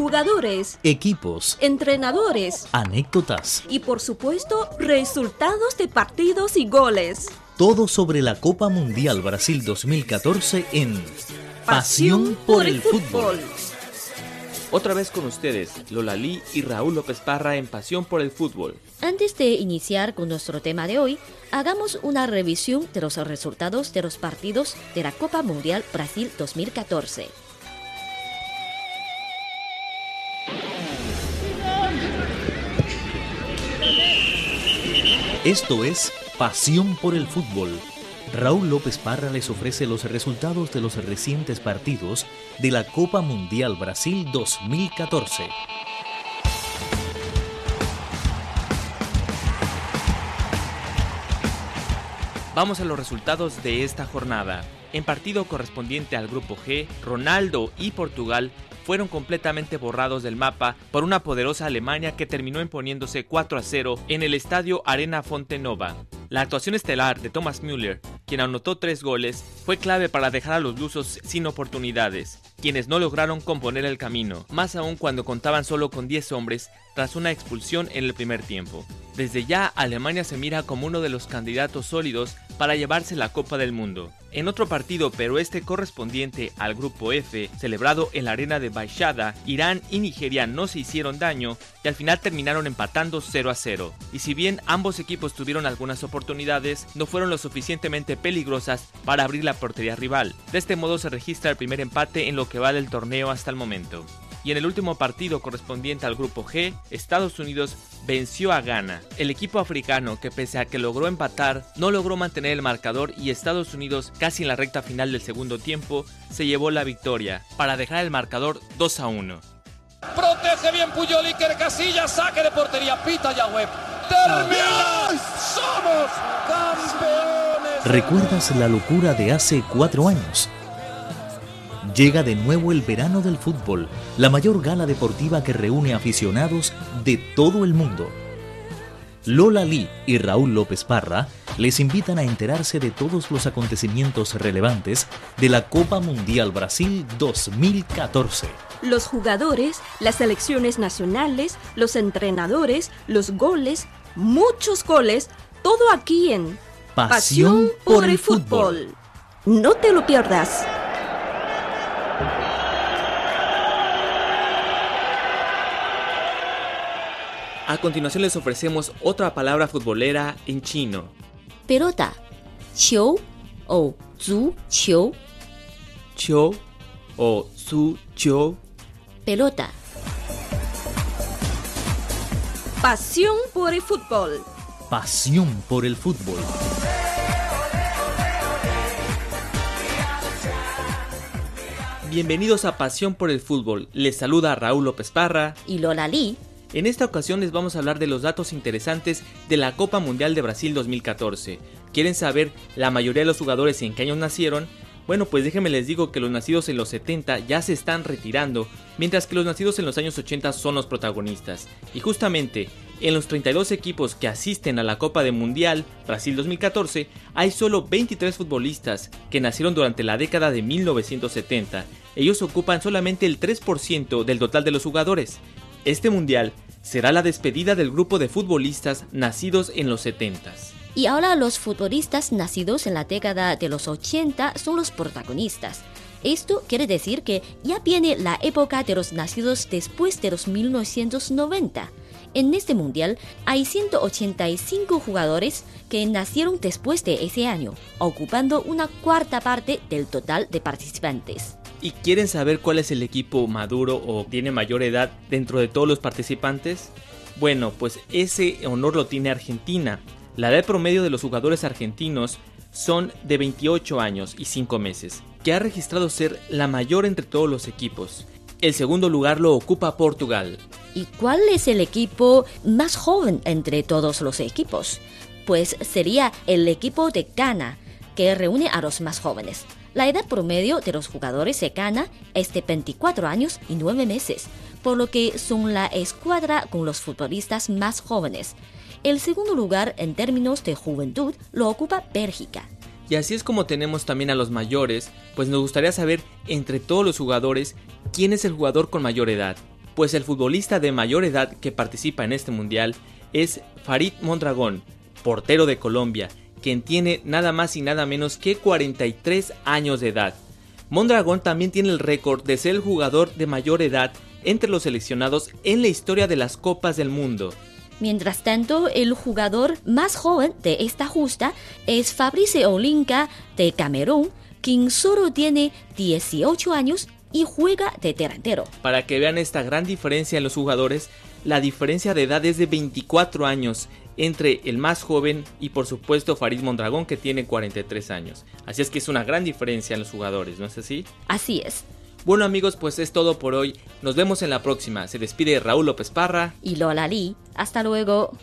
jugadores, equipos, entrenadores anécdotas, y por supuesto resultados de partidos y goles. todo sobre la Copa Mundial Brasil 2014 en Pasión por el Fútbol. Otra vez con ustedes, Lola Lee y Raúl López Parra en Pasión por el Fútbol. Antes de iniciar con nuestro tema de hoy, hagamos una revisión de los resultados de los partidos de la Copa Mundial Brasil 2014. Esto es Pasión por el Fútbol. Raúl López Parra les ofrece los resultados de los recientes partidos de la Copa Mundial Brasil 2014. Vamos a los resultados de esta jornada. En partido correspondiente al grupo G, Ronaldo y Portugal fueron completamente borrados del mapa por una poderosa Alemania que terminó imponiéndose 4 a 0 en el estadio Arena Fontenova. La actuación estelar de Thomas Müller, quien anotó tres goles, fue clave para dejar a los lusos sin oportunidades, quienes no lograron componer el camino, más aún cuando contaban solo con 10 hombres tras una expulsión en el primer tiempo. Desde ya Alemania se mira como uno de los candidatos sólidos para llevarse la Copa del Mundo. En otro partido, pero este correspondiente al grupo F, celebrado en la arena de Baixada, Irán y Nigeria no se hicieron daño y al final terminaron empatando 0 a 0. Y si bien ambos equipos tuvieron algunas oportunidades, no fueron lo suficientemente peligrosas para abrir la portería rival. De este modo se registra el primer empate en lo que va del torneo hasta el momento. Y en el último partido correspondiente al grupo G, Estados Unidos venció a Ghana. El equipo africano, que pese a que logró empatar, no logró mantener el marcador y Estados Unidos, casi en la recta final del segundo tiempo, se llevó la victoria, para dejar el marcador 2 a 1. Protege bien Puyol Iker Casillas, saque de portería, pita ya web. ¡Termina! ¡Somos campeones! ¿Recuerdas la locura de hace cuatro años? Llega de nuevo el verano del fútbol, la mayor gala deportiva que reúne aficionados de todo el mundo. Lola Lee y Raúl López Parra les invitan a enterarse de todos los acontecimientos relevantes de la Copa Mundial Brasil 2014. Los jugadores, las selecciones nacionales, los entrenadores, los goles, muchos goles, todo aquí en Pasión por el fútbol. No te lo pierdas. A continuación les ofrecemos otra palabra futbolera en chino. Pelota, chiu o zu chiu. Chiu o zu chiu. Pelota. Pasión por el fútbol. Pasión por el fútbol. Bienvenidos a Pasión por el fútbol. Les saluda Raúl López Parra y Lola Lee. En esta ocasión les vamos a hablar de los datos interesantes de la Copa Mundial de Brasil 2014. ¿Quieren saber la mayoría de los jugadores en qué años nacieron? Bueno, pues déjenme les digo que los nacidos en los 70 ya se están retirando, mientras que los nacidos en los años 80 son los protagonistas. Y justamente, en los 32 equipos que asisten a la Copa de Mundial Brasil 2014, hay solo 23 futbolistas que nacieron durante la década de 1970. Ellos ocupan solamente el 3% del total de los jugadores. Este mundial será la despedida del grupo de futbolistas nacidos en los 70s. Y ahora los futbolistas nacidos en la década de los 80 son los protagonistas. Esto quiere decir que ya viene la época de los nacidos después de los 1990. En este mundial hay 185 jugadores que nacieron después de ese año, ocupando una cuarta parte del total de participantes. ¿Y quieren saber cuál es el equipo maduro o tiene mayor edad dentro de todos los participantes? Bueno, pues ese honor lo tiene Argentina. La edad promedio de los jugadores argentinos son de 28 años y 5 meses, que ha registrado ser la mayor entre todos los equipos. El segundo lugar lo ocupa Portugal. ¿Y cuál es el equipo más joven entre todos los equipos? Pues sería el equipo de Ghana, que reúne a los más jóvenes. La edad promedio de los jugadores de Ghana es de 24 años y 9 meses, por lo que son la escuadra con los futbolistas más jóvenes. El segundo lugar en términos de juventud lo ocupa Bélgica. Y así es como tenemos también a los mayores, pues nos gustaría saber entre todos los jugadores quién es el jugador con mayor edad. pues el futbolista de mayor edad que participa en este mundial es Farid Mondragón, portero de Colombia, quien tiene nada más y nada menos que 43 años de edad. Mondragón también tiene el récord de ser el jugador de mayor edad entre los seleccionados en la historia de las Copas del Mundo. Mientras tanto, el jugador más joven de esta justa es Fabrice Olinka de Camerún, quien solo tiene 18 años y juega de delantero. Para que vean esta gran diferencia en los jugadores, la diferencia de edad es de 24 años entre el más joven y por supuesto Farid Mondragón que tiene 43 años. Así es que es una gran diferencia en los jugadores, ¿no es así? Así es. Bueno amigos, pues es todo por hoy. Nos vemos en la próxima. Se despide Raúl López Parra y Lola Lee. Hasta luego.